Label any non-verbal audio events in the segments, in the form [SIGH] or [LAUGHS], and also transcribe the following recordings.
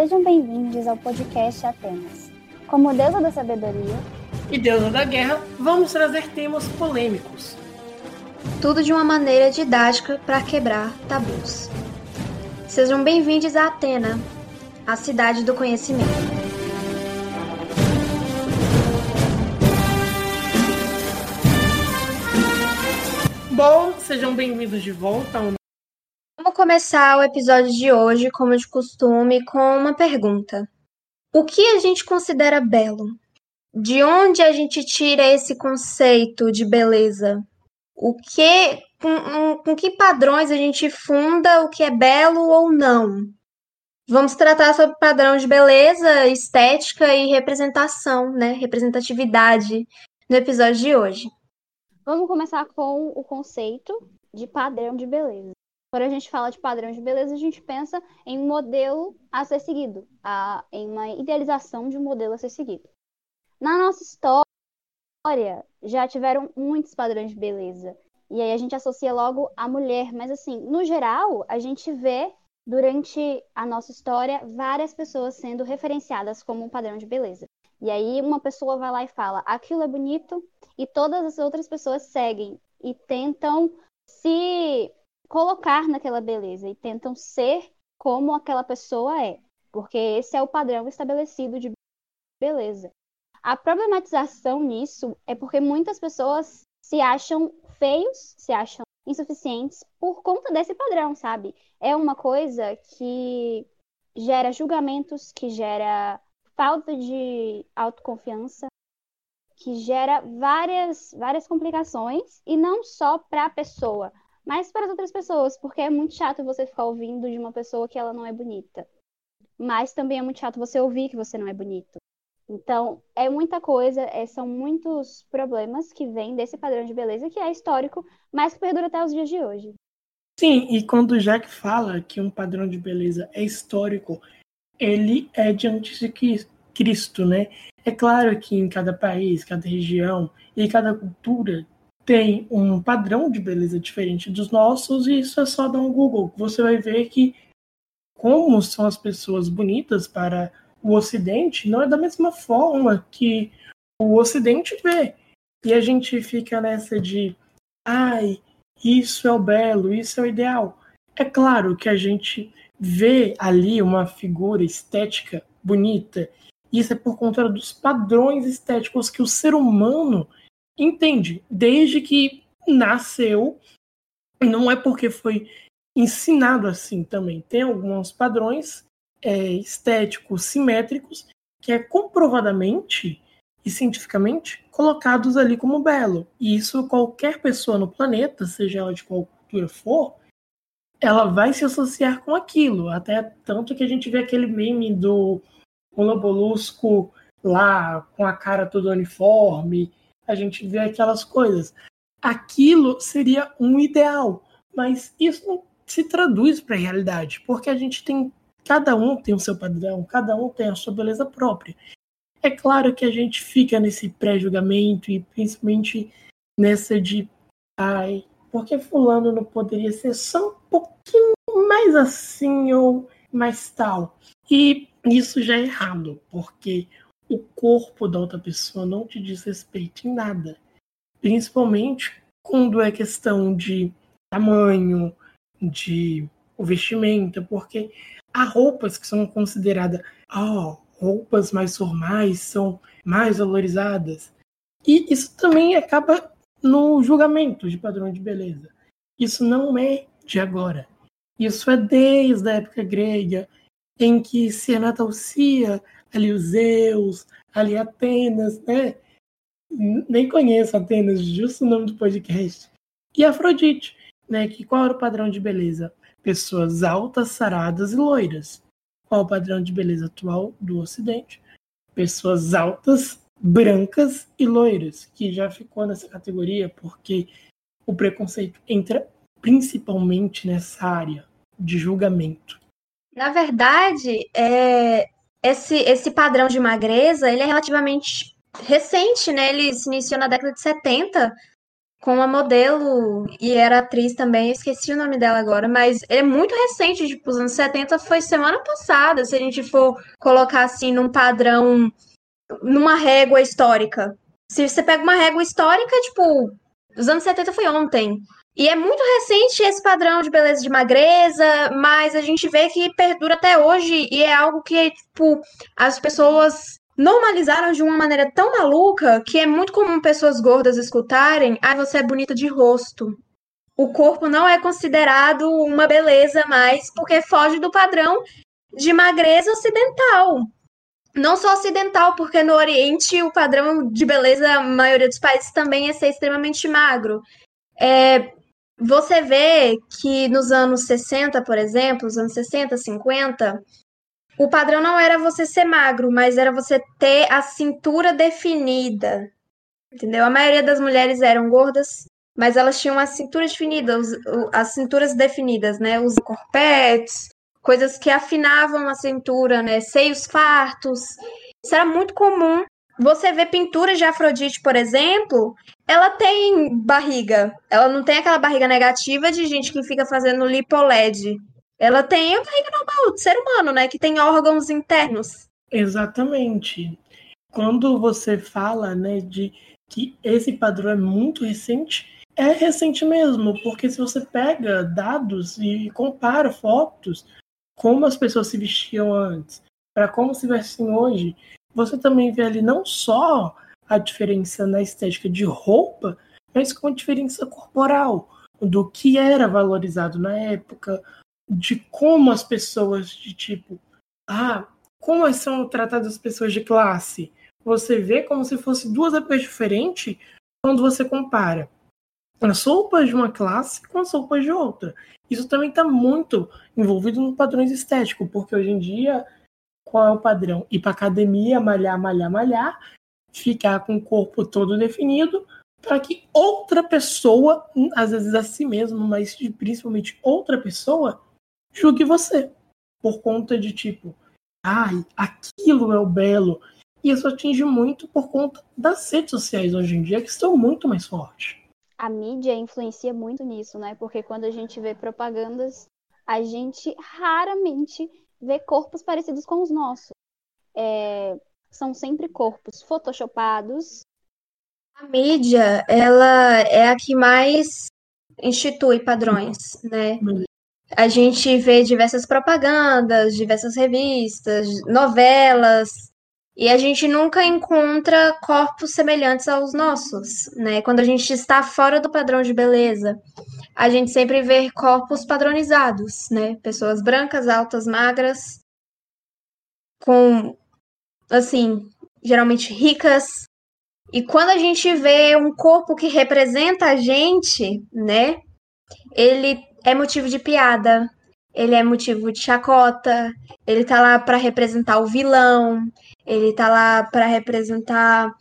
Sejam bem-vindos ao podcast Atenas. Como deusa da sabedoria e deusa da guerra, vamos trazer temas polêmicos. Tudo de uma maneira didática para quebrar tabus. Sejam bem-vindos a Atena, a cidade do conhecimento. Bom, sejam bem-vindos de volta ao começar o episódio de hoje, como de costume, com uma pergunta. O que a gente considera belo? De onde a gente tira esse conceito de beleza? O que, com, com que padrões a gente funda o que é belo ou não? Vamos tratar sobre padrão de beleza, estética e representação, né? Representatividade no episódio de hoje. Vamos começar com o conceito de padrão de beleza. Quando a gente fala de padrão de beleza, a gente pensa em um modelo a ser seguido, a, em uma idealização de um modelo a ser seguido. Na nossa história, já tiveram muitos padrões de beleza. E aí a gente associa logo a mulher. Mas, assim, no geral, a gente vê durante a nossa história várias pessoas sendo referenciadas como um padrão de beleza. E aí uma pessoa vai lá e fala: aquilo é bonito, e todas as outras pessoas seguem e tentam se colocar naquela beleza e tentam ser como aquela pessoa é, porque esse é o padrão estabelecido de beleza. A problematização nisso é porque muitas pessoas se acham feios, se acham insuficientes por conta desse padrão, sabe? É uma coisa que gera julgamentos, que gera falta de autoconfiança, que gera várias, várias complicações, e não só para a pessoa, mas para as outras pessoas, porque é muito chato você ficar ouvindo de uma pessoa que ela não é bonita. Mas também é muito chato você ouvir que você não é bonito. Então, é muita coisa, é, são muitos problemas que vêm desse padrão de beleza que é histórico, mas que perdura até os dias de hoje. Sim, e quando o Jack fala que um padrão de beleza é histórico, ele é de antes de Cristo, né? É claro que em cada país, cada região e cada cultura tem um padrão de beleza diferente dos nossos, e isso é só dar um Google. Você vai ver que como são as pessoas bonitas para o Ocidente não é da mesma forma que o Ocidente vê. E a gente fica nessa de, ai, isso é o belo, isso é o ideal. É claro que a gente vê ali uma figura estética bonita, isso é por conta dos padrões estéticos que o ser humano entende, desde que nasceu, não é porque foi ensinado assim também. Tem alguns padrões é, estéticos simétricos que é comprovadamente e cientificamente colocados ali como belo. E isso qualquer pessoa no planeta, seja ela de qual cultura for, ela vai se associar com aquilo. Até tanto que a gente vê aquele meme do Lobolusco lá com a cara toda uniforme a gente vê aquelas coisas. Aquilo seria um ideal, mas isso não se traduz para a realidade, porque a gente tem cada um tem o seu padrão, cada um tem a sua beleza própria. É claro que a gente fica nesse pré-julgamento e principalmente nessa de ai, porque fulano não poderia ser só um pouquinho mais assim ou mais tal. E isso já é errado, porque o corpo da outra pessoa não te diz respeito em nada. Principalmente quando é questão de tamanho, de vestimenta, porque há roupas que são consideradas oh, roupas mais formais, são mais valorizadas. E isso também acaba no julgamento de padrão de beleza. Isso não é de agora. Isso é desde a época grega, em que se anatalcia ali os Zeus, ali Atenas, né? Nem conheço Atenas, justo o nome do podcast. E Afrodite, né? Que qual era o padrão de beleza? Pessoas altas, saradas e loiras. Qual o padrão de beleza atual do Ocidente? Pessoas altas, brancas e loiras, que já ficou nessa categoria porque o preconceito entra principalmente nessa área de julgamento. Na verdade, é, esse, esse padrão de magreza, ele é relativamente recente, né? Ele se iniciou na década de 70, com uma modelo e era atriz também, esqueci o nome dela agora, mas é muito recente, tipo, os anos 70 foi semana passada, se a gente for colocar assim num padrão, numa régua histórica. Se você pega uma régua histórica, tipo, os anos 70 foi ontem. E é muito recente esse padrão de beleza de magreza, mas a gente vê que perdura até hoje e é algo que, tipo, as pessoas normalizaram de uma maneira tão maluca que é muito comum pessoas gordas escutarem: ah, você é bonita de rosto. O corpo não é considerado uma beleza mais porque foge do padrão de magreza ocidental. Não só ocidental, porque no Oriente o padrão de beleza, a maioria dos países também é ser extremamente magro. É, você vê que nos anos 60, por exemplo, os anos 60, 50, o padrão não era você ser magro, mas era você ter a cintura definida. Entendeu? A maioria das mulheres eram gordas, mas elas tinham a cintura definida, os, as cinturas definidas, né? Os corpetes, coisas que afinavam a cintura, né? Seios fartos. Isso era muito comum. Você vê pinturas de Afrodite, por exemplo, ela tem barriga. Ela não tem aquela barriga negativa de gente que fica fazendo lipoled. Ela tem a barriga normal do ser humano, né? Que tem órgãos internos. Exatamente. Quando você fala, né, de que esse padrão é muito recente, é recente mesmo, porque se você pega dados e compara fotos, como as pessoas se vestiam antes, para como se vestem hoje, você também vê ali não só a diferença na estética de roupa, mas com a diferença corporal, do que era valorizado na época, de como as pessoas de tipo, ah, como são tratadas as pessoas de classe. Você vê como se fosse duas épocas diferentes quando você compara as roupas de uma classe com as roupas de outra. Isso também está muito envolvido no padrões estéticos, porque hoje em dia, qual é o padrão? Ir para academia, malhar, malhar, malhar, ficar com o corpo todo definido, para que outra pessoa, às vezes a si mesmo, mas principalmente outra pessoa, julgue você. Por conta de tipo, ai, aquilo é o belo. E isso atinge muito por conta das redes sociais hoje em dia, que estão muito mais fortes. A mídia influencia muito nisso, né? Porque quando a gente vê propagandas, a gente raramente vê corpos parecidos com os nossos. É, são sempre corpos photoshopados. A mídia, ela é a que mais institui padrões, né? a gente vê diversas propagandas, diversas revistas, novelas, e a gente nunca encontra corpos semelhantes aos nossos, né? Quando a gente está fora do padrão de beleza, a gente sempre vê corpos padronizados, né? Pessoas brancas, altas, magras, com, assim, geralmente ricas. E quando a gente vê um corpo que representa a gente, né? Ele é motivo de piada, ele é motivo de chacota, ele tá lá para representar o vilão, ele tá lá para representar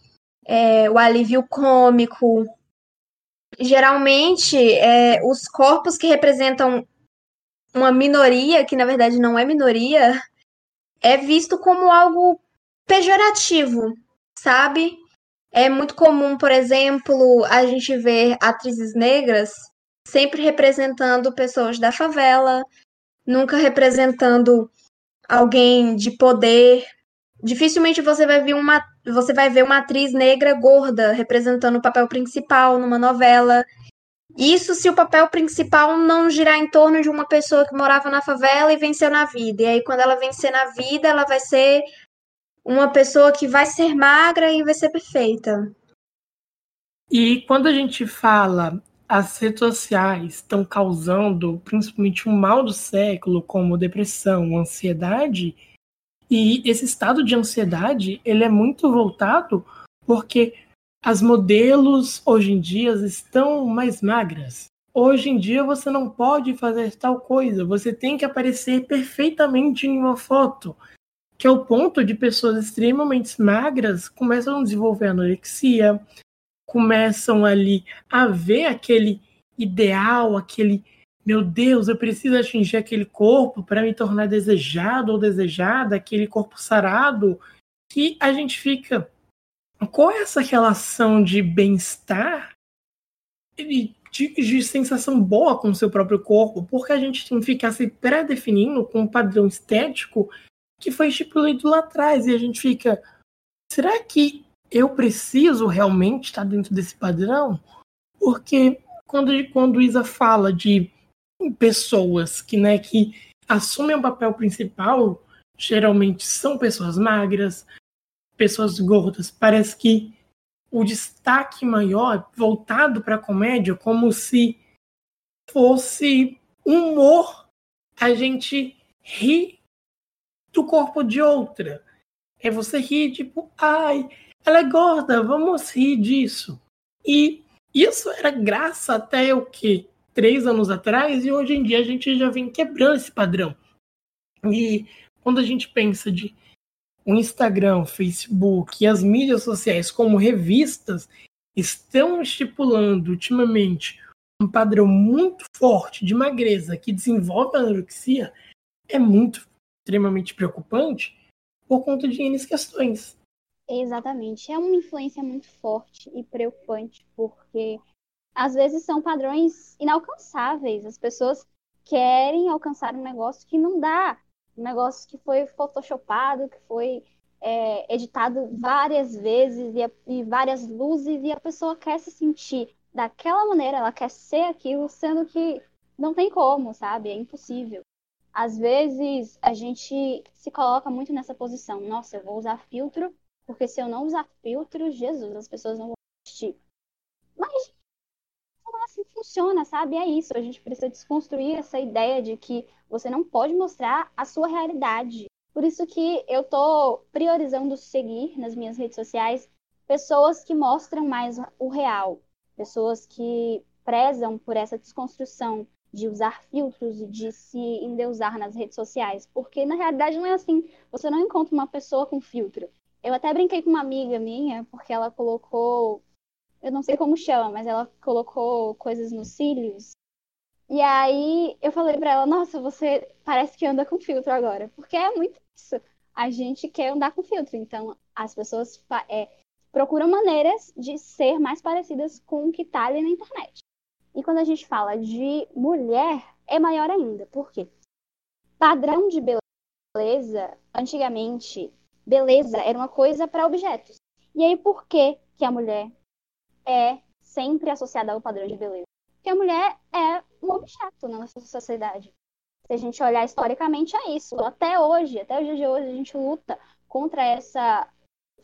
é, o alívio cômico. Geralmente, é, os corpos que representam uma minoria, que na verdade não é minoria, é visto como algo pejorativo, sabe? É muito comum, por exemplo, a gente ver atrizes negras sempre representando pessoas da favela, nunca representando alguém de poder. Dificilmente você vai ver uma, você vai ver uma atriz negra gorda representando o papel principal numa novela. Isso se o papel principal não girar em torno de uma pessoa que morava na favela e venceu na vida. E aí, quando ela vencer na vida, ela vai ser uma pessoa que vai ser magra e vai ser perfeita. E quando a gente fala as redes sociais estão causando principalmente um mal do século, como depressão, ansiedade, e esse estado de ansiedade ele é muito voltado porque as modelos hoje em dia estão mais magras. Hoje em dia você não pode fazer tal coisa, você tem que aparecer perfeitamente em uma foto, que é o ponto de pessoas extremamente magras começam a desenvolver anorexia, começam ali a ver aquele ideal, aquele meu Deus, eu preciso atingir aquele corpo para me tornar desejado ou desejada, aquele corpo sarado, que a gente fica. Qual é essa relação de bem-estar de, de, sensação boa com o seu próprio corpo, porque a gente tem que ficar se pré-definindo com um padrão estético que foi estipulado lá atrás, e a gente fica, será que eu preciso realmente estar dentro desse padrão? Porque quando, quando Isa fala de pessoas que, né, que assumem o papel principal, geralmente são pessoas magras, pessoas gordas. Parece que o destaque maior voltado para a comédia, como se fosse humor a gente rir do corpo de outra. É você rir, tipo, ai, ela é gorda, vamos rir disso. E isso era graça até o que? Três anos atrás, e hoje em dia a gente já vem quebrando esse padrão. E quando a gente pensa de o Instagram, Facebook e as mídias sociais como revistas estão estipulando ultimamente um padrão muito forte de magreza que desenvolve a anorexia, é muito extremamente preocupante por conta de N questões. Exatamente. É uma influência muito forte e preocupante, porque às vezes são padrões inalcançáveis. As pessoas querem alcançar um negócio que não dá, um negócio que foi photoshopado, que foi é, editado várias vezes e, e várias luzes, e a pessoa quer se sentir daquela maneira, ela quer ser aquilo, sendo que não tem como, sabe? É impossível. Às vezes a gente se coloca muito nessa posição. Nossa, eu vou usar filtro porque se eu não usar filtro, Jesus, as pessoas não vão assistir. Mas assim que funciona, sabe? É isso. A gente precisa desconstruir essa ideia de que você não pode mostrar a sua realidade. Por isso que eu tô priorizando seguir nas minhas redes sociais pessoas que mostram mais o real, pessoas que prezam por essa desconstrução de usar filtros e de se endeusar nas redes sociais, porque na realidade não é assim. Você não encontra uma pessoa com filtro. Eu até brinquei com uma amiga minha, porque ela colocou. Eu não sei como chama, mas ela colocou coisas nos cílios. E aí eu falei pra ela: Nossa, você parece que anda com filtro agora. Porque é muito isso. A gente quer andar com filtro. Então as pessoas é, procuram maneiras de ser mais parecidas com o que tá ali na internet. E quando a gente fala de mulher, é maior ainda. Por quê? Padrão de beleza, antigamente, beleza era uma coisa para objetos. E aí, por que, que a mulher é sempre associada ao padrão de beleza? Porque a mulher é um objeto na nossa sociedade. Se a gente olhar historicamente, é isso. Até hoje, até o dia de hoje, a gente luta contra essa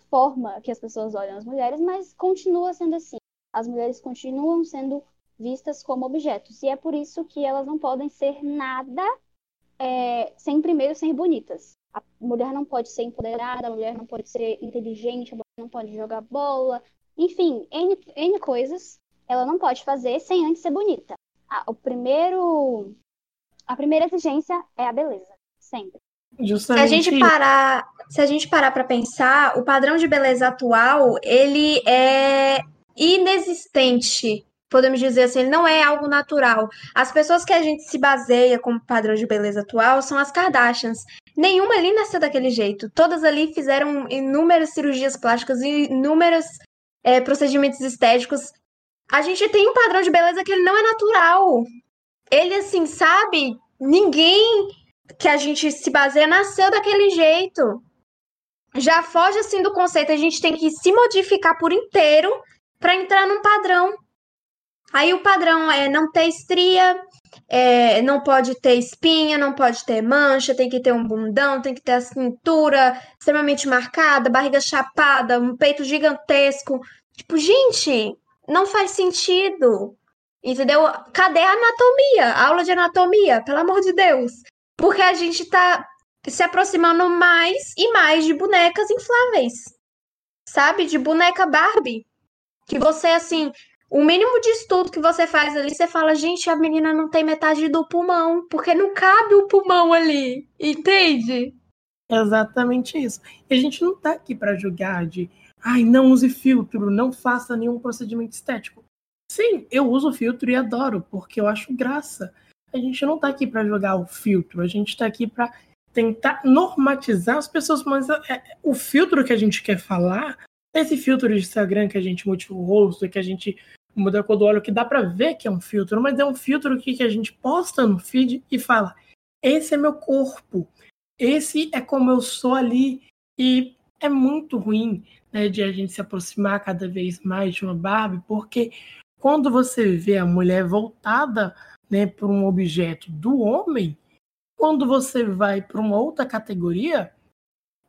forma que as pessoas olham as mulheres, mas continua sendo assim. As mulheres continuam sendo vistas como objetos. E é por isso que elas não podem ser nada é, sem primeiro ser bonitas a mulher não pode ser empoderada, a mulher não pode ser inteligente, a mulher não pode jogar bola, enfim, N, N coisas ela não pode fazer sem antes ser bonita. A, o primeiro, a primeira exigência é a beleza, sempre. Justamente. Se a gente parar, se a gente parar para pensar, o padrão de beleza atual ele é inexistente podemos dizer assim, ele não é algo natural. As pessoas que a gente se baseia como padrão de beleza atual são as Kardashians. Nenhuma ali nasceu daquele jeito. Todas ali fizeram inúmeras cirurgias plásticas e inúmeros é, procedimentos estéticos. A gente tem um padrão de beleza que ele não é natural. Ele, assim, sabe? Ninguém que a gente se baseia nasceu daquele jeito. Já foge, assim, do conceito. A gente tem que se modificar por inteiro para entrar num padrão. Aí o padrão é não ter estria, é, não pode ter espinha, não pode ter mancha, tem que ter um bundão, tem que ter a cintura extremamente marcada, barriga chapada, um peito gigantesco. Tipo, gente, não faz sentido. Entendeu? Cadê a anatomia? A aula de anatomia, pelo amor de Deus. Porque a gente tá se aproximando mais e mais de bonecas infláveis. Sabe? De boneca Barbie. Que você, assim, o mínimo de estudo que você faz ali, você fala, gente, a menina não tem metade do pulmão, porque não cabe o pulmão ali, entende? Exatamente isso. E a gente não tá aqui para julgar de, ai, não use filtro, não faça nenhum procedimento estético. Sim, eu uso filtro e adoro, porque eu acho graça. A gente não tá aqui para jogar o filtro, a gente tá aqui para tentar normatizar as pessoas, mas é, é, o filtro que a gente quer falar, esse filtro de Instagram que a gente modifica o rosto, que a gente muda a cor do óleo, que dá para ver que é um filtro, mas é um filtro que, que a gente posta no feed e fala: esse é meu corpo, esse é como eu sou ali. E é muito ruim né, de a gente se aproximar cada vez mais de uma Barbie, porque quando você vê a mulher voltada né, para um objeto do homem, quando você vai para uma outra categoria,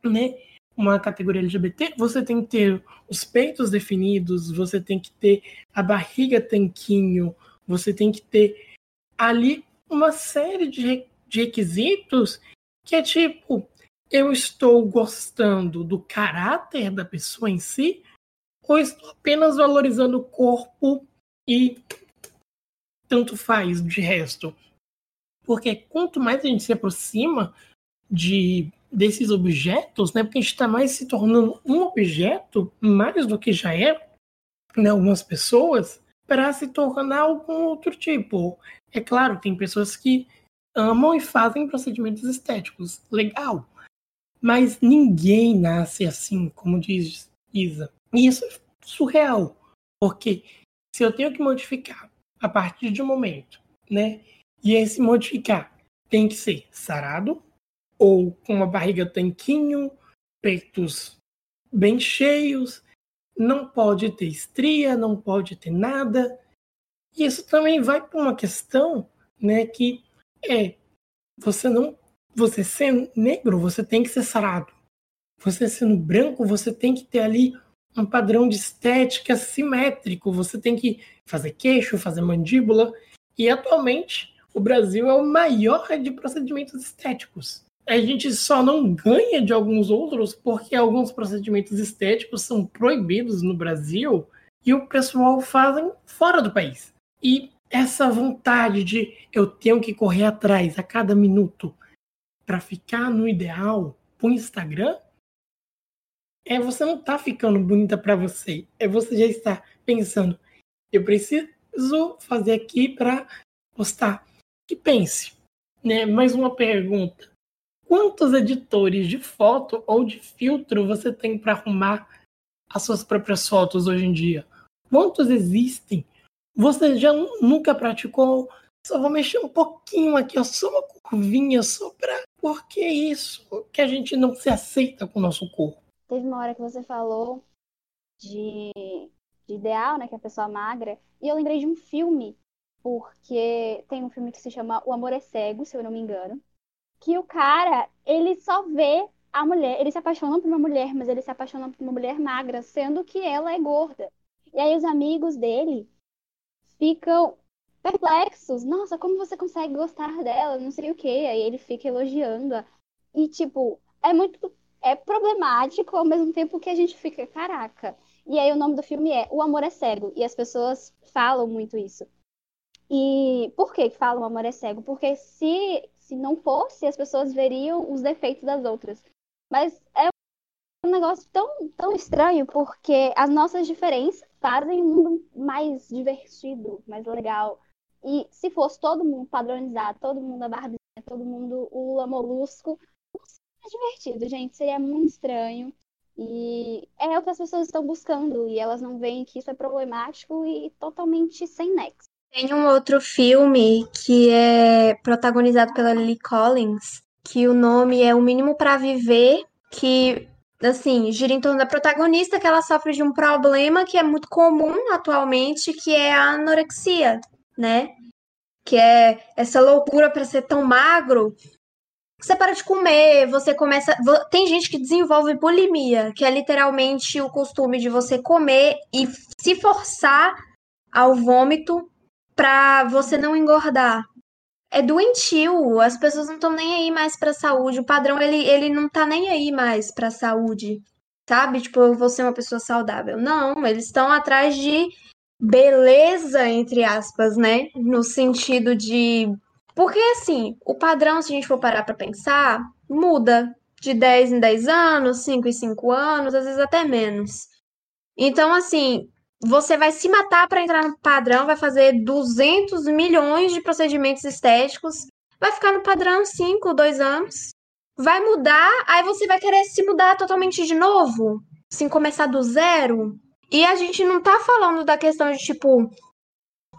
né, uma categoria LGBT, você tem que ter os peitos definidos, você tem que ter a barriga tanquinho, você tem que ter ali uma série de, de requisitos que é tipo, eu estou gostando do caráter da pessoa em si, ou estou apenas valorizando o corpo e tanto faz de resto? Porque quanto mais a gente se aproxima de desses objetos, né, porque a gente está mais se tornando um objeto, mais do que já é, né, algumas pessoas, para se tornar algum outro tipo. É claro, tem pessoas que amam e fazem procedimentos estéticos, legal. Mas ninguém nasce assim, como diz Isa. E isso é surreal, porque se eu tenho que modificar a partir de um momento, né? E esse modificar tem que ser sarado ou com uma barriga tanquinho, peitos bem cheios, não pode ter estria, não pode ter nada. E isso também vai para uma questão, né, que é você não você sendo negro, você tem que ser sarado. Você sendo branco, você tem que ter ali um padrão de estética simétrico. Você tem que fazer queixo, fazer mandíbula. E atualmente o Brasil é o maior de procedimentos estéticos. A gente só não ganha de alguns outros porque alguns procedimentos estéticos são proibidos no Brasil e o pessoal fazem fora do país. E essa vontade de eu tenho que correr atrás a cada minuto para ficar no ideal pro Instagram é você não tá ficando bonita para você, é você já está pensando, eu preciso fazer aqui para postar. Que pense, né? Mais uma pergunta. Quantos editores de foto ou de filtro você tem para arrumar as suas próprias fotos hoje em dia? Quantos existem? Você já nunca praticou? Só vou mexer um pouquinho aqui, ó, só uma curvinha, só para. Por que isso? Que a gente não se aceita com o nosso corpo. Teve uma hora que você falou de, de ideal, né? Que é a pessoa magra. E eu lembrei de um filme, porque tem um filme que se chama O Amor é Cego, se eu não me engano. Que o cara, ele só vê a mulher, ele se apaixona por uma mulher, mas ele se apaixona por uma mulher magra, sendo que ela é gorda. E aí os amigos dele ficam perplexos. Nossa, como você consegue gostar dela? Não sei o quê. Aí ele fica elogiando-a. E, tipo, é muito é problemático ao mesmo tempo que a gente fica, caraca. E aí o nome do filme é O Amor é Cego. E as pessoas falam muito isso. E por que falam o amor é cego? Porque se, se não fosse, as pessoas veriam os defeitos das outras. Mas é um negócio tão, tão estranho, porque as nossas diferenças fazem um mundo mais divertido, mais legal. E se fosse todo mundo padronizado, todo mundo a Barbie, todo mundo o Lula Molusco, divertido, gente. Seria muito estranho. E é o que as pessoas estão buscando. E elas não veem que isso é problemático e totalmente sem nexo. Tem um outro filme que é protagonizado pela Lily Collins, que o nome é O Mínimo para Viver, que assim, gira em torno da protagonista que ela sofre de um problema que é muito comum atualmente, que é a anorexia, né? Que é essa loucura para ser tão magro você para de comer, você começa. Tem gente que desenvolve bulimia, que é literalmente o costume de você comer e se forçar ao vômito para você não engordar. É doentio, as pessoas não estão nem aí mais para saúde. O padrão ele, ele não tá nem aí mais para saúde, sabe? Tipo, eu vou ser uma pessoa saudável. Não, eles estão atrás de beleza, entre aspas, né? No sentido de porque, assim, o padrão, se a gente for parar para pensar, muda de 10 em 10 anos, 5 em 5 anos, às vezes até menos. Então, assim, você vai se matar para entrar no padrão, vai fazer 200 milhões de procedimentos estéticos, vai ficar no padrão 5, 2 anos, vai mudar, aí você vai querer se mudar totalmente de novo, assim, começar do zero. E a gente não tá falando da questão de tipo,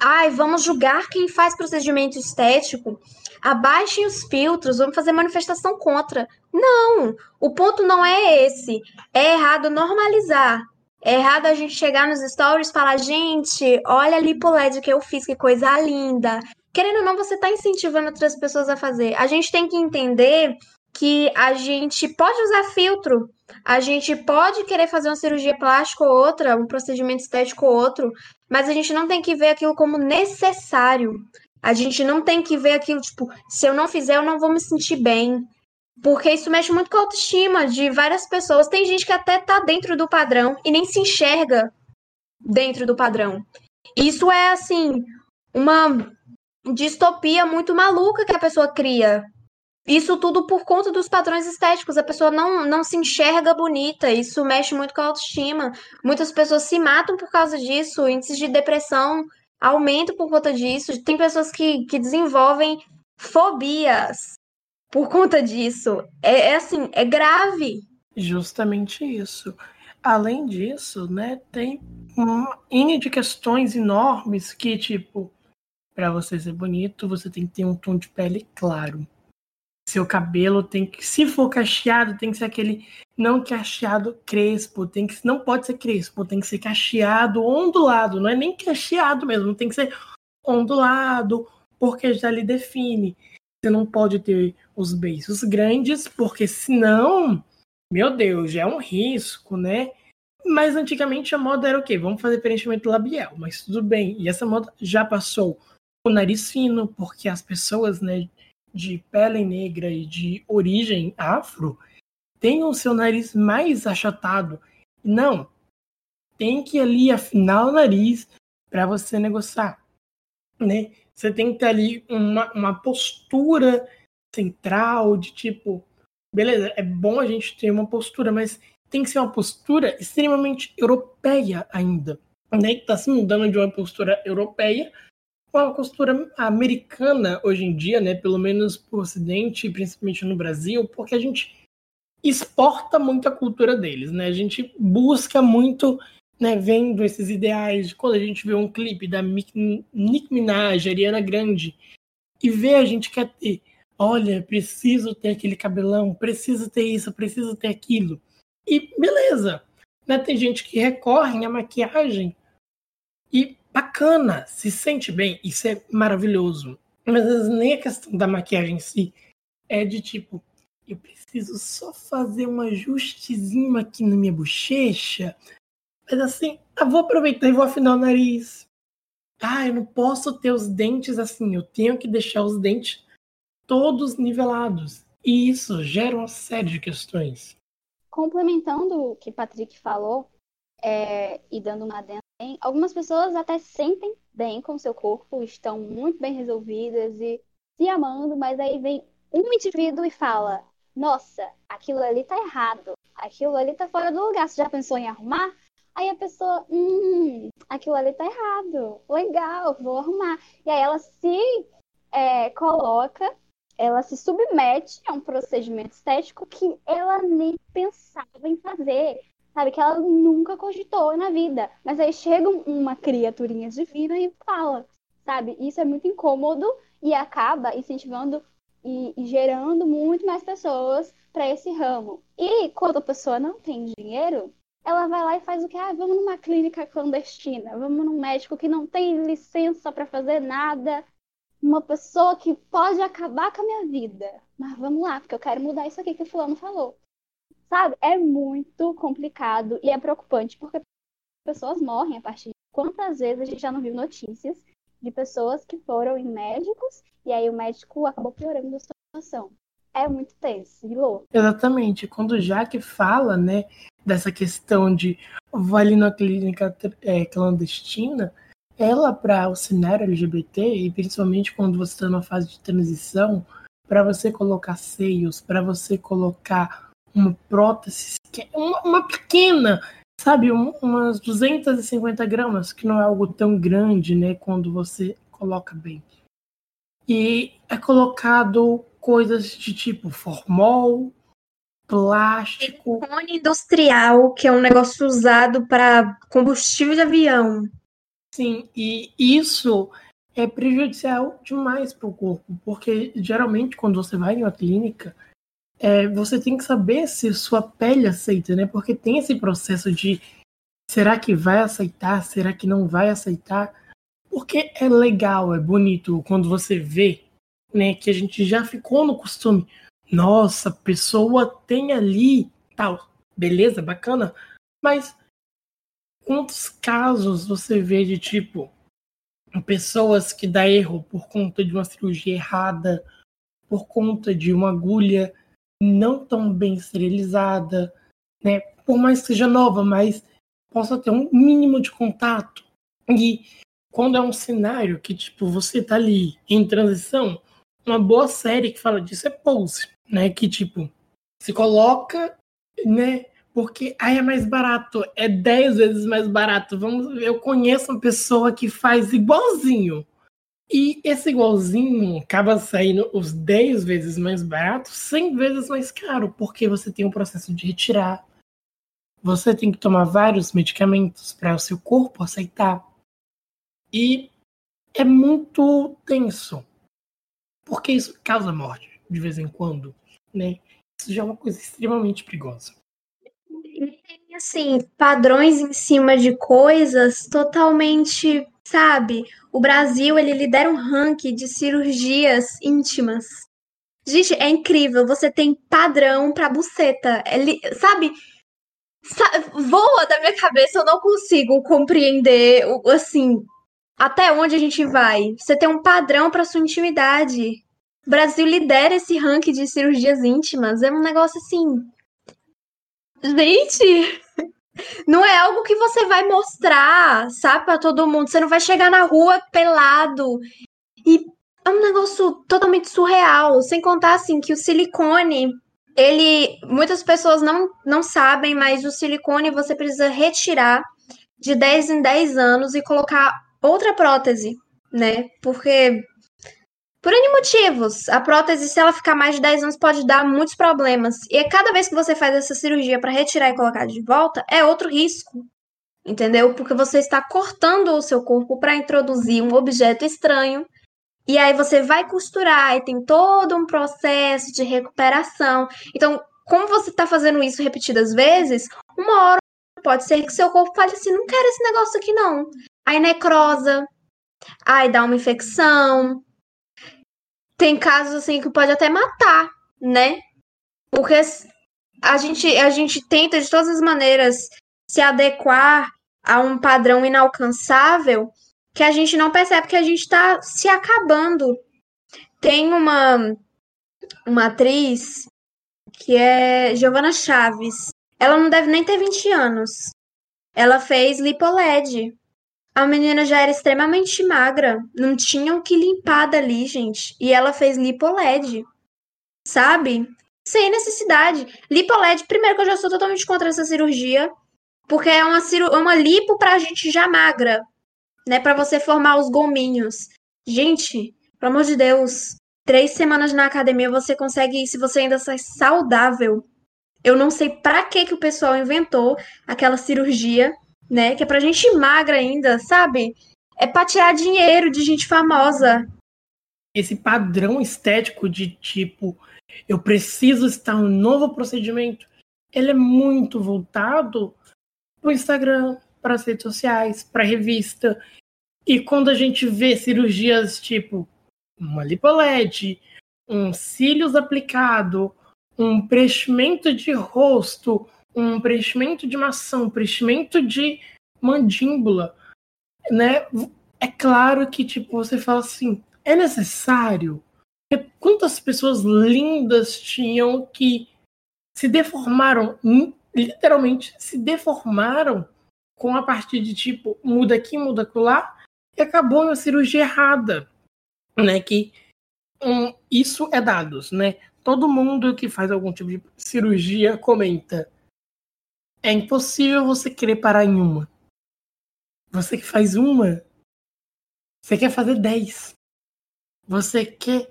ai, vamos julgar quem faz procedimento estético, abaixem os filtros, vamos fazer manifestação contra. Não, o ponto não é esse. É errado normalizar. É errado a gente chegar nos stories e falar, gente, olha a lipoled que eu fiz, que coisa linda. Querendo ou não, você está incentivando outras pessoas a fazer. A gente tem que entender que a gente pode usar filtro, a gente pode querer fazer uma cirurgia plástica ou outra, um procedimento estético ou outro, mas a gente não tem que ver aquilo como necessário. A gente não tem que ver aquilo, tipo, se eu não fizer, eu não vou me sentir bem. Porque isso mexe muito com a autoestima de várias pessoas. Tem gente que até tá dentro do padrão e nem se enxerga dentro do padrão. Isso é, assim, uma distopia muito maluca que a pessoa cria. Isso tudo por conta dos padrões estéticos. A pessoa não, não se enxerga bonita. Isso mexe muito com a autoestima. Muitas pessoas se matam por causa disso. Índices de depressão aumentam por conta disso. Tem pessoas que, que desenvolvem fobias por conta disso. É, é assim, é grave. Justamente isso. Além disso, né, tem uma N de questões enormes que, tipo, para você ser bonito, você tem que ter um tom de pele claro. Seu cabelo tem que, se for cacheado, tem que ser aquele não cacheado crespo, tem que não pode ser crespo, tem que ser cacheado ondulado, não é nem cacheado mesmo, tem que ser ondulado, porque já lhe define. Você não pode ter os beiços grandes, porque senão, meu Deus, já é um risco, né? Mas antigamente a moda era o quê? Vamos fazer preenchimento labial, mas tudo bem. E essa moda já passou o nariz fino, porque as pessoas né, de pele negra e de origem afro têm o seu nariz mais achatado. Não, tem que ali afinar o nariz para você negociar, né? Você tem que ter ali uma, uma postura central de tipo, beleza, é bom a gente ter uma postura, mas tem que ser uma postura extremamente europeia ainda, né? Está se mudando de uma postura europeia uma postura americana hoje em dia, né, pelo menos para o Ocidente, principalmente no Brasil, porque a gente exporta muito a cultura deles, né? A gente busca muito, né, vendo esses ideais. Quando a gente vê um clipe da Nick Minaj, Ariana Grande, e vê a gente quer ter, olha, preciso ter aquele cabelão, preciso ter isso, preciso ter aquilo. E beleza, né? Tem gente que recorre à maquiagem e bacana, se sente bem, isso é maravilhoso. Mas às vezes nem a questão da maquiagem em si é de tipo, eu preciso só fazer um ajustezinho aqui na minha bochecha. Mas assim, ah, vou aproveitar e vou afinar o nariz. Ah, eu não posso ter os dentes assim, eu tenho que deixar os dentes todos nivelados. E isso gera uma série de questões. Complementando o que Patrick falou, é, e dando uma adenda. Algumas pessoas até se sentem bem com seu corpo, estão muito bem resolvidas e se amando, mas aí vem um indivíduo e fala: Nossa, aquilo ali tá errado, aquilo ali tá fora do lugar. Você já pensou em arrumar? Aí a pessoa, hum, aquilo ali tá errado, legal, vou arrumar. E aí ela se é, coloca, ela se submete a um procedimento estético que ela nem pensava em fazer sabe? Que ela nunca cogitou na vida. Mas aí chega uma criaturinha divina e fala, sabe? Isso é muito incômodo e acaba incentivando e, e gerando muito mais pessoas para esse ramo. E quando a pessoa não tem dinheiro, ela vai lá e faz o que? Ah, vamos numa clínica clandestina, vamos num médico que não tem licença para fazer nada, uma pessoa que pode acabar com a minha vida. Mas vamos lá, porque eu quero mudar isso aqui que o fulano falou. Sabe? É muito complicado e é preocupante porque pessoas morrem a partir de quantas vezes a gente já não viu notícias de pessoas que foram em médicos e aí o médico acabou piorando a situação. É muito tenso e louco. Exatamente. Quando o Jaque fala, né, dessa questão de vou ali na clínica é, clandestina, ela para o cenário LGBT e principalmente quando você está numa fase de transição, para você colocar seios, para você colocar uma prótese, uma, uma pequena, sabe, um, umas 250 gramas, que não é algo tão grande, né, quando você coloca bem. E é colocado coisas de tipo formol, plástico. Silicone industrial, que é um negócio usado para combustível de avião. Sim, e isso é prejudicial demais para o corpo, porque geralmente quando você vai em uma clínica, é, você tem que saber se sua pele aceita, né? Porque tem esse processo de será que vai aceitar, será que não vai aceitar? Porque é legal, é bonito quando você vê, né, que a gente já ficou no costume. Nossa, pessoa tem ali tal, beleza, bacana, mas quantos casos você vê de tipo pessoas que dá erro por conta de uma cirurgia errada, por conta de uma agulha não tão bem esterilizada, né? Por mais que seja nova, mas possa ter um mínimo de contato. E quando é um cenário que tipo você tá ali em transição, uma boa série que fala disso é Pose, né? Que tipo se coloca, né? porque aí é mais barato, é 10 vezes mais barato. Vamos, eu conheço uma pessoa que faz igualzinho. E esse igualzinho acaba saindo os 10 vezes mais barato, 100 vezes mais caro, porque você tem um processo de retirar. Você tem que tomar vários medicamentos para o seu corpo aceitar. E é muito tenso. Porque isso causa morte de vez em quando, né? Isso já é uma coisa extremamente perigosa assim, padrões em cima de coisas totalmente, sabe? O Brasil, ele lidera um ranking de cirurgias íntimas. Gente, é incrível. Você tem padrão pra buceta. Ele, sabe? Voa da minha cabeça, eu não consigo compreender, assim, até onde a gente vai. Você tem um padrão para sua intimidade. O Brasil lidera esse ranking de cirurgias íntimas. É um negócio assim. Gente, [LAUGHS] não é algo que você vai mostrar, sabe, pra todo mundo. Você não vai chegar na rua pelado. E é um negócio totalmente surreal. Sem contar, assim, que o silicone, ele. Muitas pessoas não, não sabem, mas o silicone você precisa retirar de 10 em 10 anos e colocar outra prótese, né? Porque por N motivos. A prótese, se ela ficar mais de 10 anos, pode dar muitos problemas. E cada vez que você faz essa cirurgia para retirar e colocar de volta, é outro risco. Entendeu? Porque você está cortando o seu corpo para introduzir um objeto estranho. E aí você vai costurar e tem todo um processo de recuperação. Então, como você está fazendo isso repetidas vezes, uma hora pode ser que seu corpo fale assim: não quero esse negócio aqui não. Aí necrosa, aí dá uma infecção, tem casos assim que pode até matar, né? Porque a gente, a gente tenta de todas as maneiras se adequar a um padrão inalcançável que a gente não percebe que a gente está se acabando. Tem uma, uma atriz que é Giovanna Chaves. Ela não deve nem ter 20 anos. Ela fez lipoled. A menina já era extremamente magra, não tinha o que limpar dali, gente. E ela fez lipoled, sabe? Sem necessidade. Lipoled, primeiro que eu já sou totalmente contra essa cirurgia, porque é uma, ciru uma lipo pra gente já magra, né? Pra você formar os gominhos. Gente, pelo amor de Deus, três semanas na academia você consegue ir se você ainda sai saudável. Eu não sei para que que o pessoal inventou aquela cirurgia né? Que é pra gente magra ainda, sabe? É pra tirar dinheiro de gente famosa. Esse padrão estético de tipo, eu preciso estar um novo procedimento, ele é muito voltado pro Instagram, para as redes sociais, para revista. E quando a gente vê cirurgias tipo uma lipoled, um cílios aplicado, um preenchimento de rosto, um preenchimento de maçã, um preenchimento de mandíbula, né? É claro que, tipo, você fala assim, é necessário? Quantas pessoas lindas tinham que se deformaram, literalmente se deformaram com a partir de tipo, muda aqui, muda lá, e acabou uma cirurgia errada, né? Que um, isso é dados, né? Todo mundo que faz algum tipo de cirurgia comenta é impossível você querer parar em uma. Você que faz uma, você quer fazer dez. Você quer.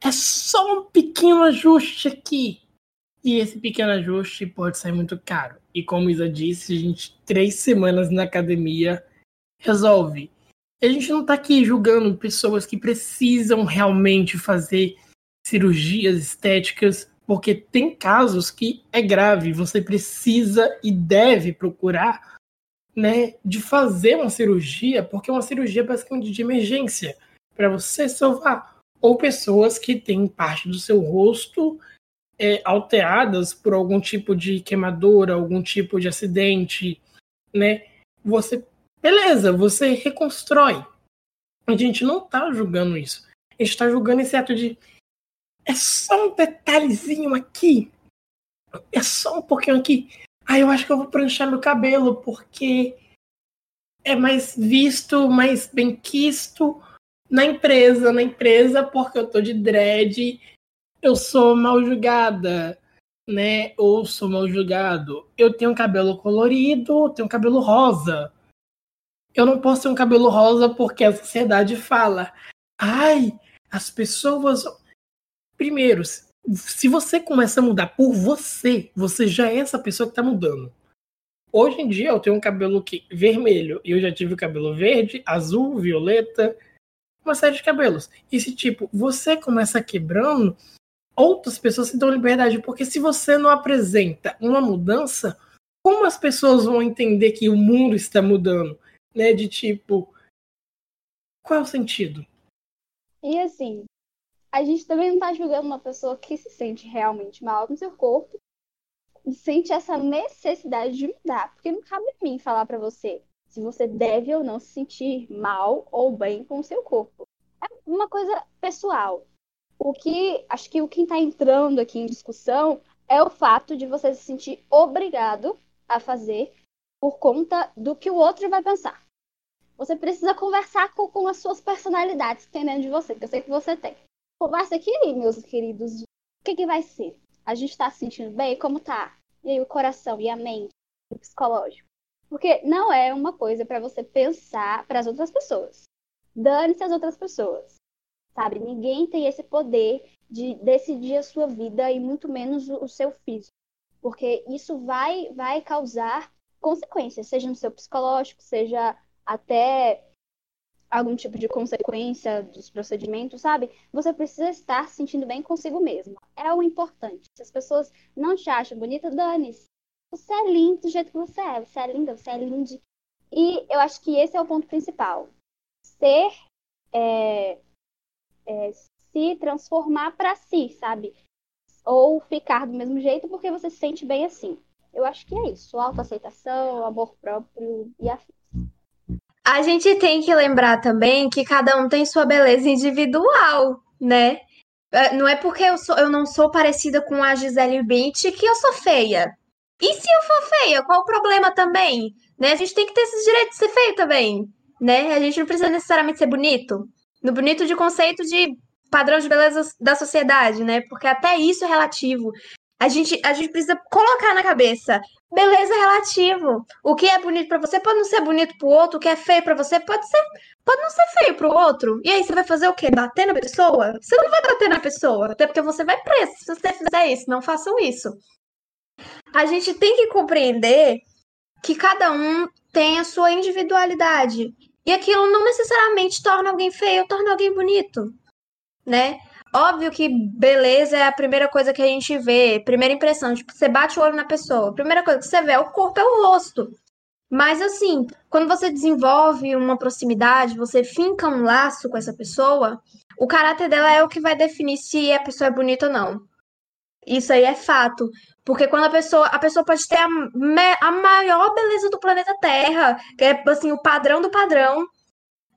É só um pequeno ajuste aqui. E esse pequeno ajuste pode sair muito caro. E como Isa disse, a gente, três semanas na academia resolve. A gente não está aqui julgando pessoas que precisam realmente fazer cirurgias estéticas, porque tem casos que é grave, você precisa e deve procurar né, de fazer uma cirurgia, porque uma cirurgia é basicamente de emergência, para você salvar. Ou pessoas que têm parte do seu rosto é, alteradas por algum tipo de queimadura, algum tipo de acidente, né? Você, beleza, você reconstrói. A gente não está julgando isso. A gente está julgando esse ato de é só um detalhezinho aqui. É só um pouquinho aqui. Ah, eu acho que eu vou pranchar meu cabelo porque é mais visto, mais bem quisto na empresa, na empresa porque eu tô de dread, eu sou mal julgada, né? Ou sou mal julgado. Eu tenho cabelo colorido, tenho cabelo rosa. Eu não posso ter um cabelo rosa porque a sociedade fala: "Ai, as pessoas Primeiro, se você começa a mudar por você, você já é essa pessoa que está mudando. Hoje em dia eu tenho um cabelo que, vermelho e eu já tive o cabelo verde, azul, violeta, uma série de cabelos. E se tipo, você começa quebrando, outras pessoas se dão liberdade, porque se você não apresenta uma mudança, como as pessoas vão entender que o mundo está mudando? Né? De tipo, qual é o sentido? E assim, a gente também não está julgando uma pessoa que se sente realmente mal no seu corpo e sente essa necessidade de mudar. Porque não cabe a mim falar para você se você deve ou não se sentir mal ou bem com o seu corpo. É uma coisa pessoal. O que acho que o que está entrando aqui em discussão é o fato de você se sentir obrigado a fazer por conta do que o outro vai pensar. Você precisa conversar com, com as suas personalidades dentro de você, que eu sei que você tem. Conversa aqui, meus queridos. O que, que vai ser? A gente está se sentindo bem? Como tá? E aí o coração e a mente, o psicológico. Porque não é uma coisa para você pensar para as outras pessoas. Dane-se as outras pessoas. Sabe? Ninguém tem esse poder de decidir a sua vida e muito menos o seu físico. Porque isso vai, vai causar consequências, seja no seu psicológico, seja até algum tipo de consequência dos procedimentos, sabe? Você precisa estar se sentindo bem consigo mesmo. É o importante. Se as pessoas não te acham bonita, dane-se. Você é lindo do jeito que você é. Você é linda, você é linda. E eu acho que esse é o ponto principal. Ser. É, é, se transformar para si, sabe? Ou ficar do mesmo jeito porque você se sente bem assim. Eu acho que é isso. Autoaceitação, amor próprio e afim. A gente tem que lembrar também que cada um tem sua beleza individual, né? É, não é porque eu, sou, eu não sou parecida com a Gisele Bint que eu sou feia. E se eu for feia, qual o problema também? Né? A gente tem que ter esses direitos de ser feio também, né? A gente não precisa necessariamente ser bonito. No bonito de conceito de padrão de beleza da sociedade, né? Porque até isso é relativo. A gente, a gente precisa colocar na cabeça. Beleza é relativo. O que é bonito para você pode não ser bonito pro outro, o que é feio para você pode ser pode não ser feio pro outro. E aí você vai fazer o quê? Bater na pessoa? Você não vai bater na pessoa, até porque você vai preso se você fizer isso. Não façam isso. A gente tem que compreender que cada um tem a sua individualidade. E aquilo não necessariamente torna alguém feio, torna alguém bonito, né? Óbvio que beleza é a primeira coisa que a gente vê, primeira impressão. Tipo, você bate o olho na pessoa, a primeira coisa que você vê é o corpo, é o rosto. Mas assim, quando você desenvolve uma proximidade, você finca um laço com essa pessoa, o caráter dela é o que vai definir se a pessoa é bonita ou não. Isso aí é fato. Porque quando a pessoa. A pessoa pode ter a, a maior beleza do planeta Terra, que é assim, o padrão do padrão.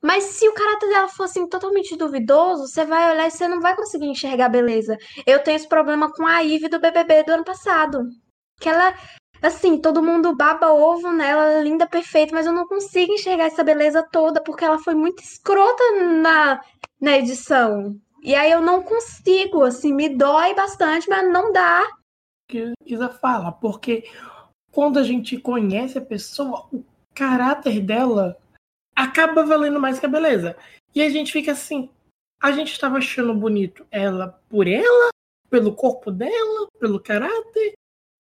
Mas se o caráter dela for assim, totalmente duvidoso, você vai olhar e você não vai conseguir enxergar beleza. Eu tenho esse problema com a Ivy do BBB do ano passado. Que ela, assim, todo mundo baba ovo nela, linda, perfeita, mas eu não consigo enxergar essa beleza toda porque ela foi muito escrota na, na edição. E aí eu não consigo, assim, me dói bastante, mas não dá. Que Isa fala, porque quando a gente conhece a pessoa, o caráter dela acaba valendo mais que a beleza. E a gente fica assim, a gente estava achando bonito ela por ela pelo corpo dela, pelo caráter,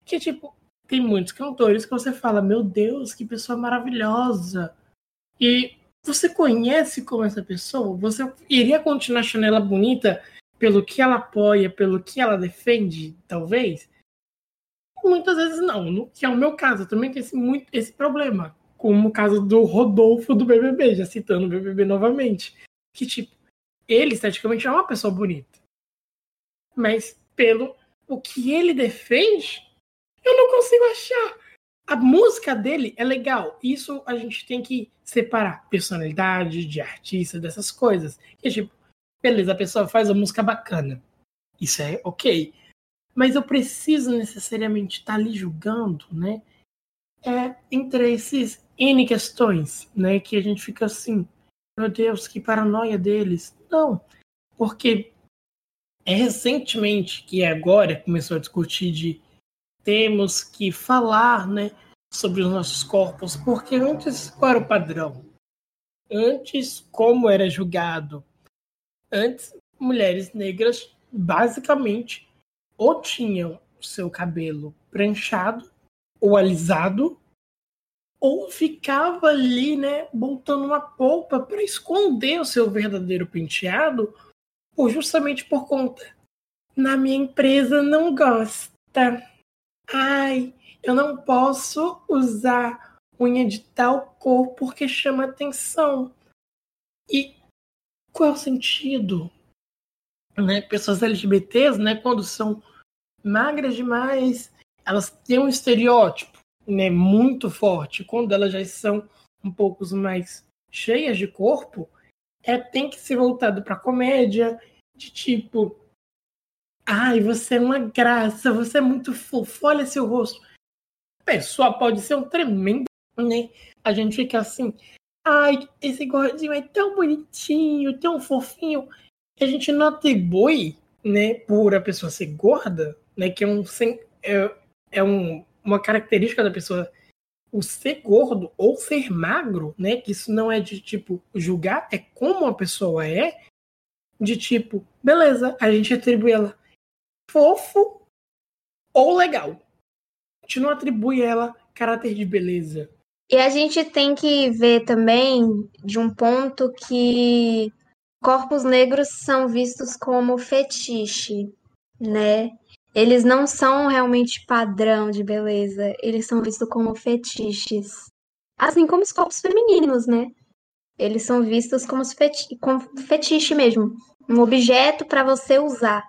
que tipo, tem muitos cantores que você fala, meu Deus, que pessoa maravilhosa. E você conhece como essa pessoa? Você iria continuar achando ela bonita pelo que ela apoia, pelo que ela defende, talvez? Muitas vezes não, que é o meu caso. Eu também tenho esse, muito, esse problema. Como o caso do Rodolfo do BBB, já citando o BBB novamente. Que, tipo, ele esteticamente é uma pessoa bonita. Mas pelo o que ele defende, eu não consigo achar. A música dele é legal. Isso a gente tem que separar personalidade de artista, dessas coisas. E tipo, beleza, a pessoa faz uma música bacana. Isso é ok. Mas eu preciso necessariamente estar tá ali julgando, né? É, entre esses N questões, né? Que a gente fica assim, meu Deus, que paranoia deles. Não, porque é recentemente que agora começou a discutir de temos que falar, né? Sobre os nossos corpos, porque antes qual era o padrão? Antes, como era julgado Antes, mulheres negras basicamente ou tinham o seu cabelo pranchado ou alisado, ou ficava ali, né, botando uma polpa para esconder o seu verdadeiro penteado, ou justamente por conta. Na minha empresa não gosta. Ai, eu não posso usar unha de tal cor porque chama atenção. E qual é o sentido? Né? Pessoas LGBTs, né, quando são magras demais, elas têm um estereótipo né, muito forte. Quando elas já são um pouco mais cheias de corpo, é, tem que ser voltado para comédia, de tipo, ai, você é uma graça, você é muito fofo, olha seu rosto. A pessoa pode ser um tremendo, né? A gente fica assim, Ai, esse gordinho é tão bonitinho, tão fofinho. A gente não atribui, né, por a pessoa ser gorda, né, que é, um, é, é um, uma característica da pessoa o ser gordo ou ser magro, né, que isso não é de tipo julgar, é como a pessoa é, de tipo, beleza, a gente atribui ela fofo ou legal. A gente não atribui ela caráter de beleza, e a gente tem que ver também de um ponto que corpos negros são vistos como fetiche, né? Eles não são realmente padrão de beleza, eles são vistos como fetiches. Assim como os corpos femininos, né? Eles são vistos como, feti como fetiche mesmo, um objeto para você usar.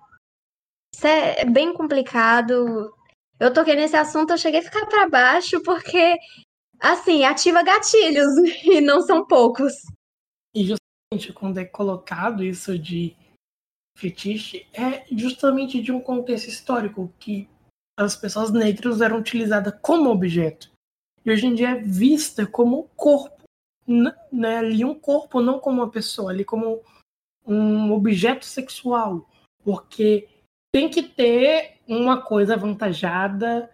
Isso é bem complicado. Eu toquei nesse assunto, eu cheguei a ficar para baixo porque assim, ativa gatilhos, [LAUGHS] e não são poucos. E justamente quando é colocado isso de fetiche, é justamente de um contexto histórico que as pessoas negras eram utilizadas como objeto. E hoje em dia é vista como corpo. Né? Ali um corpo, não como uma pessoa, ali como um objeto sexual. Porque tem que ter uma coisa avantajada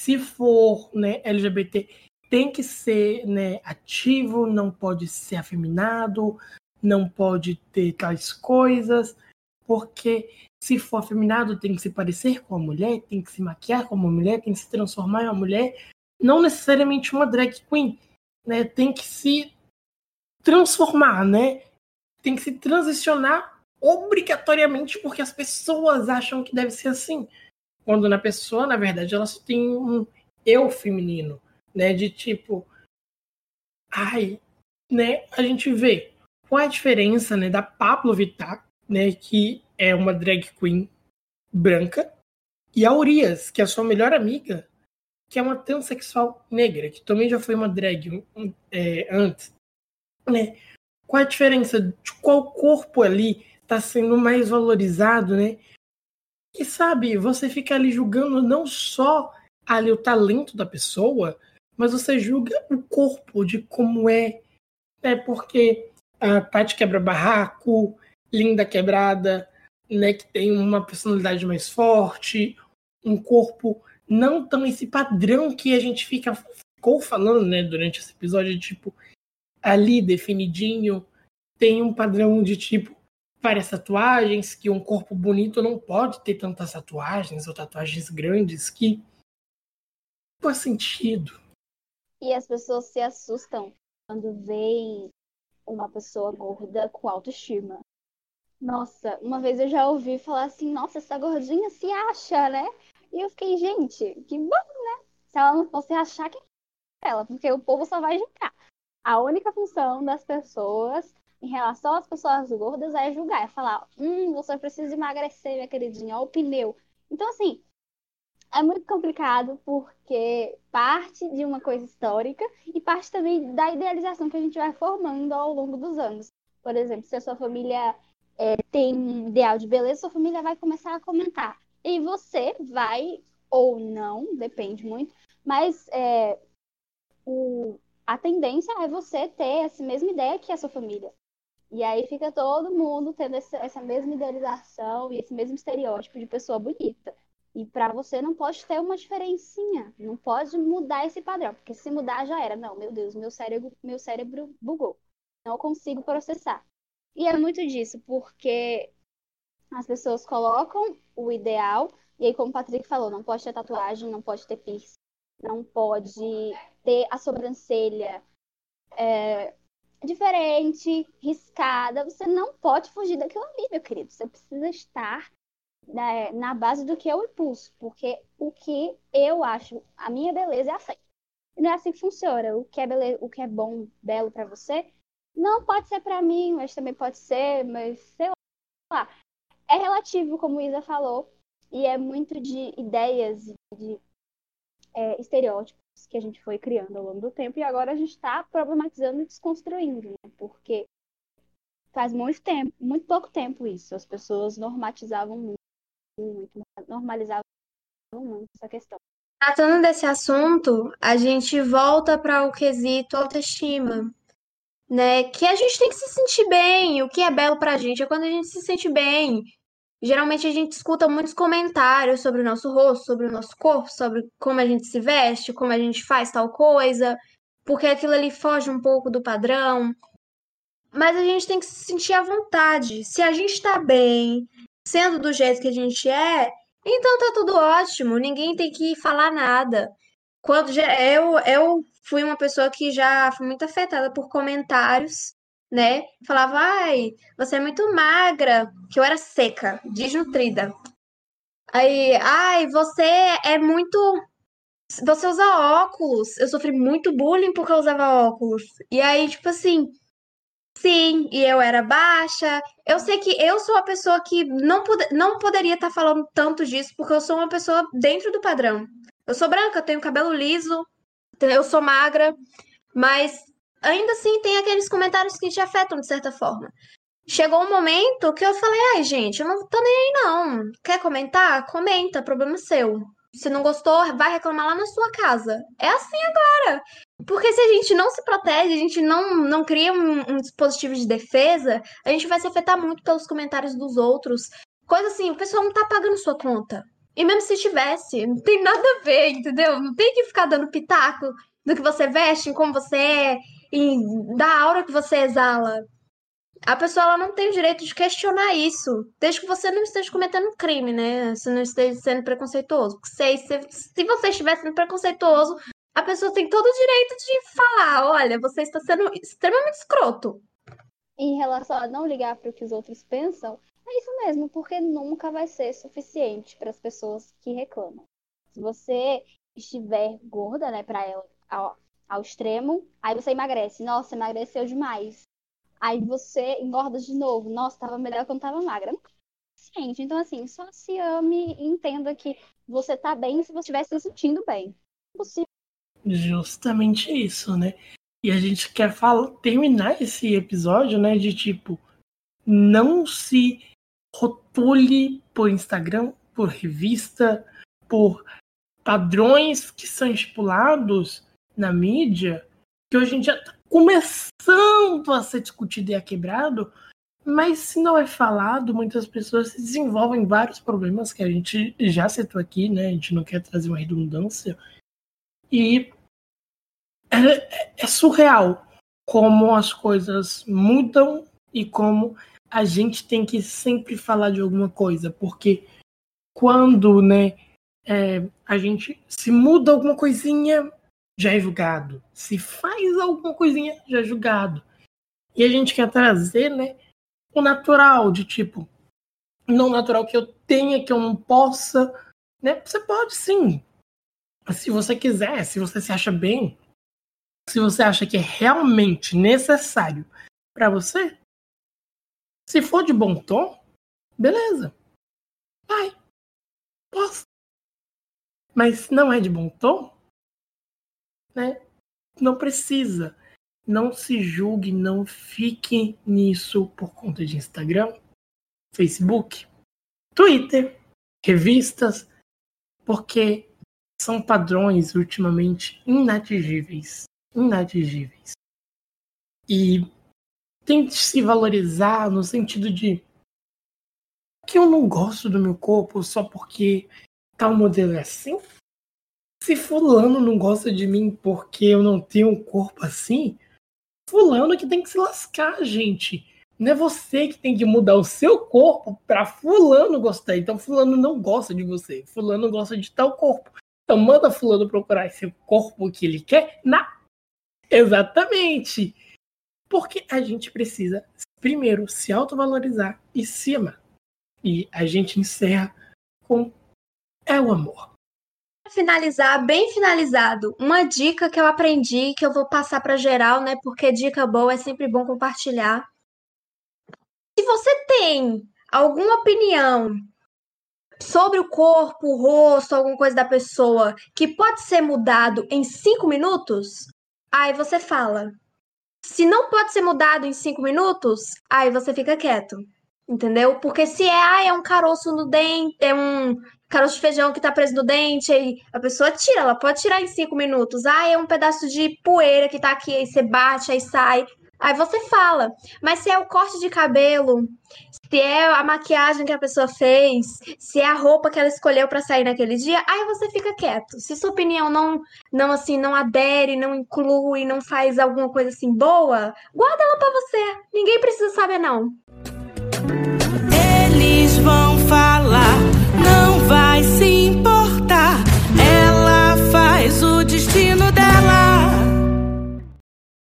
se for né, LGBT tem que ser né, ativo, não pode ser afeminado, não pode ter tais coisas, porque se for afeminado tem que se parecer com a mulher, tem que se maquiar como mulher, tem que se transformar em uma mulher, não necessariamente uma drag queen, né? Tem que se transformar, né? Tem que se transicionar obrigatoriamente porque as pessoas acham que deve ser assim, quando na pessoa, na verdade, ela só tem um eu feminino né? De tipo, ai, né? A gente vê qual é a diferença, né? Da Pablo Vittar, né? Que é uma drag queen branca, e a Urias, que é a sua melhor amiga, que é uma transexual negra, que também já foi uma drag é, antes, né? Qual a diferença de qual corpo ali está sendo mais valorizado, né? E sabe, você fica ali julgando não só ali o talento da pessoa, mas você julga o corpo de como é. É porque a Tati quebra barraco, linda quebrada, né, que tem uma personalidade mais forte, um corpo não tão esse padrão que a gente fica ficou falando, né, durante esse episódio, tipo, ali definidinho, tem um padrão de tipo várias tatuagens, que um corpo bonito não pode ter tantas tatuagens ou tatuagens grandes, que faz sentido. E as pessoas se assustam quando veem uma pessoa gorda com autoestima. Nossa, uma vez eu já ouvi falar assim, nossa, essa gordinha se acha, né? E eu fiquei, gente, que bom, né? Se ela não fosse achar, quem é ela? Porque o povo só vai julgar. A única função das pessoas em relação às pessoas gordas é julgar, é falar, hum, você precisa emagrecer, minha queridinha, olha o pneu. Então, assim, é muito complicado porque parte de uma coisa histórica e parte também da idealização que a gente vai formando ao longo dos anos. Por exemplo, se a sua família é, tem um ideal de beleza, sua família vai começar a comentar. E você vai, ou não, depende muito, mas é, o, a tendência é você ter essa mesma ideia que a sua família. E aí fica todo mundo tendo essa, essa mesma idealização e esse mesmo estereótipo de pessoa bonita. E para você não pode ter uma diferencinha, não pode mudar esse padrão, porque se mudar já era. Não, meu Deus, meu cérebro, meu cérebro bugou. Não consigo processar. E é muito disso, porque as pessoas colocam o ideal, e aí, como o Patrick falou, não pode ter tatuagem, não pode ter piercing, não pode ter a sobrancelha é, diferente, riscada. Você não pode fugir daquilo ali, meu querido. Você precisa estar na, na base do que é o impulso, porque o que eu acho, a minha beleza é assim. Não é assim que funciona. O que é, o que é bom, belo para você, não pode ser para mim, mas também pode ser, mas sei lá. É relativo, como Isa falou, e é muito de ideias, de é, estereótipos que a gente foi criando ao longo do tempo, e agora a gente está problematizando e desconstruindo, né? porque faz muito tempo, muito pouco tempo isso, as pessoas normatizavam muito muito, normalizavam muito essa questão. Tratando desse assunto, a gente volta para o quesito autoestima, né? Que a gente tem que se sentir bem. O que é belo para a gente é quando a gente se sente bem. Geralmente a gente escuta muitos comentários sobre o nosso rosto, sobre o nosso corpo, sobre como a gente se veste, como a gente faz tal coisa, porque aquilo ali foge um pouco do padrão. Mas a gente tem que se sentir à vontade. Se a gente tá bem, sendo do jeito que a gente é, então tá tudo ótimo, ninguém tem que falar nada. Quando eu, eu fui uma pessoa que já foi muito afetada por comentários, né? Falava, ai, você é muito magra, que eu era seca, desnutrida. Aí, ai, você é muito. Você usa óculos. Eu sofri muito bullying porque eu usava óculos. E aí, tipo assim, Sim, e eu era baixa. Eu sei que eu sou a pessoa que não, pod não poderia estar tá falando tanto disso, porque eu sou uma pessoa dentro do padrão. Eu sou branca, tenho cabelo liso, eu sou magra, mas ainda assim tem aqueles comentários que te afetam de certa forma. Chegou um momento que eu falei, ai, gente, eu não tô nem aí, não. Quer comentar? Comenta, problema seu. Se não gostou, vai reclamar lá na sua casa. É assim agora. Porque se a gente não se protege, a gente não, não cria um, um, dispositivo de defesa, a gente vai se afetar muito pelos comentários dos outros. Coisa assim, o pessoal não tá pagando sua conta. E mesmo se tivesse, não tem nada a ver, entendeu? Não tem que ficar dando pitaco do que você veste, em como você é, e da aura que você exala. A pessoa ela não tem o direito de questionar isso, desde que você não esteja cometendo crime, né? Se não esteja sendo preconceituoso. Se, se, se você estiver sendo preconceituoso, a pessoa tem todo o direito de falar: olha, você está sendo extremamente escroto. Em relação a não ligar para o que os outros pensam, é isso mesmo, porque nunca vai ser suficiente para as pessoas que reclamam. Se você estiver gorda, né, para ela ao, ao extremo, aí você emagrece. Nossa, emagreceu demais. Aí você engorda de novo. Nossa, tava melhor quando tava magra. É Então, assim, só se ame e entenda que você tá bem se você estiver se sentindo bem. Possível. Justamente isso, né? E a gente quer falar, terminar esse episódio, né? De tipo, não se rotule por Instagram, por revista, por padrões que são estipulados na mídia, que hoje em dia tá começando a ser discutido e é quebrado, mas se não é falado, muitas pessoas se desenvolvem vários problemas que a gente já citou aqui, né? A gente não quer trazer uma redundância. E é, é surreal como as coisas mudam e como a gente tem que sempre falar de alguma coisa, porque quando, né, é, a gente se muda alguma coisinha, já é julgado. Se faz alguma coisinha, já é julgado. E a gente quer trazer, né, o natural, de tipo, não natural que eu tenha, que eu não possa, né? Você pode sim. Se você quiser, se você se acha bem, se você acha que é realmente necessário para você, se for de bom tom, beleza. Vai. Posso. Mas não é de bom tom, né? Não precisa. Não se julgue, não fique nisso por conta de Instagram, Facebook, Twitter, revistas, porque são padrões ultimamente inatingíveis. Inatingíveis. E tente se valorizar no sentido de que eu não gosto do meu corpo só porque tal modelo é assim. Se fulano não gosta de mim porque eu não tenho um corpo assim, fulano que tem que se lascar, gente. Não é você que tem que mudar o seu corpo para fulano gostar. Então fulano não gosta de você. Fulano gosta de tal corpo. Então manda fulano procurar esse corpo que ele quer na Exatamente. Porque a gente precisa, primeiro, se autovalorizar e se. E a gente encerra com é o amor. Para finalizar, bem finalizado, uma dica que eu aprendi, que eu vou passar para geral, né? Porque dica boa é sempre bom compartilhar. Se você tem alguma opinião sobre o corpo, o rosto, alguma coisa da pessoa que pode ser mudado em cinco minutos, aí você fala. Se não pode ser mudado em cinco minutos, aí você fica quieto. Entendeu? Porque se é, ah, é um caroço no dente, é um caroço de feijão que tá preso no dente, aí a pessoa tira, ela pode tirar em cinco minutos. Ah, é um pedaço de poeira que tá aqui, aí você bate, aí sai. Aí você fala. Mas se é o corte de cabelo, se é a maquiagem que a pessoa fez, se é a roupa que ela escolheu para sair naquele dia, aí você fica quieto. Se sua opinião não, não assim, não adere, não inclui, não faz alguma coisa assim boa, guarda ela para você. Ninguém precisa saber não. Eles vão falar, não vai se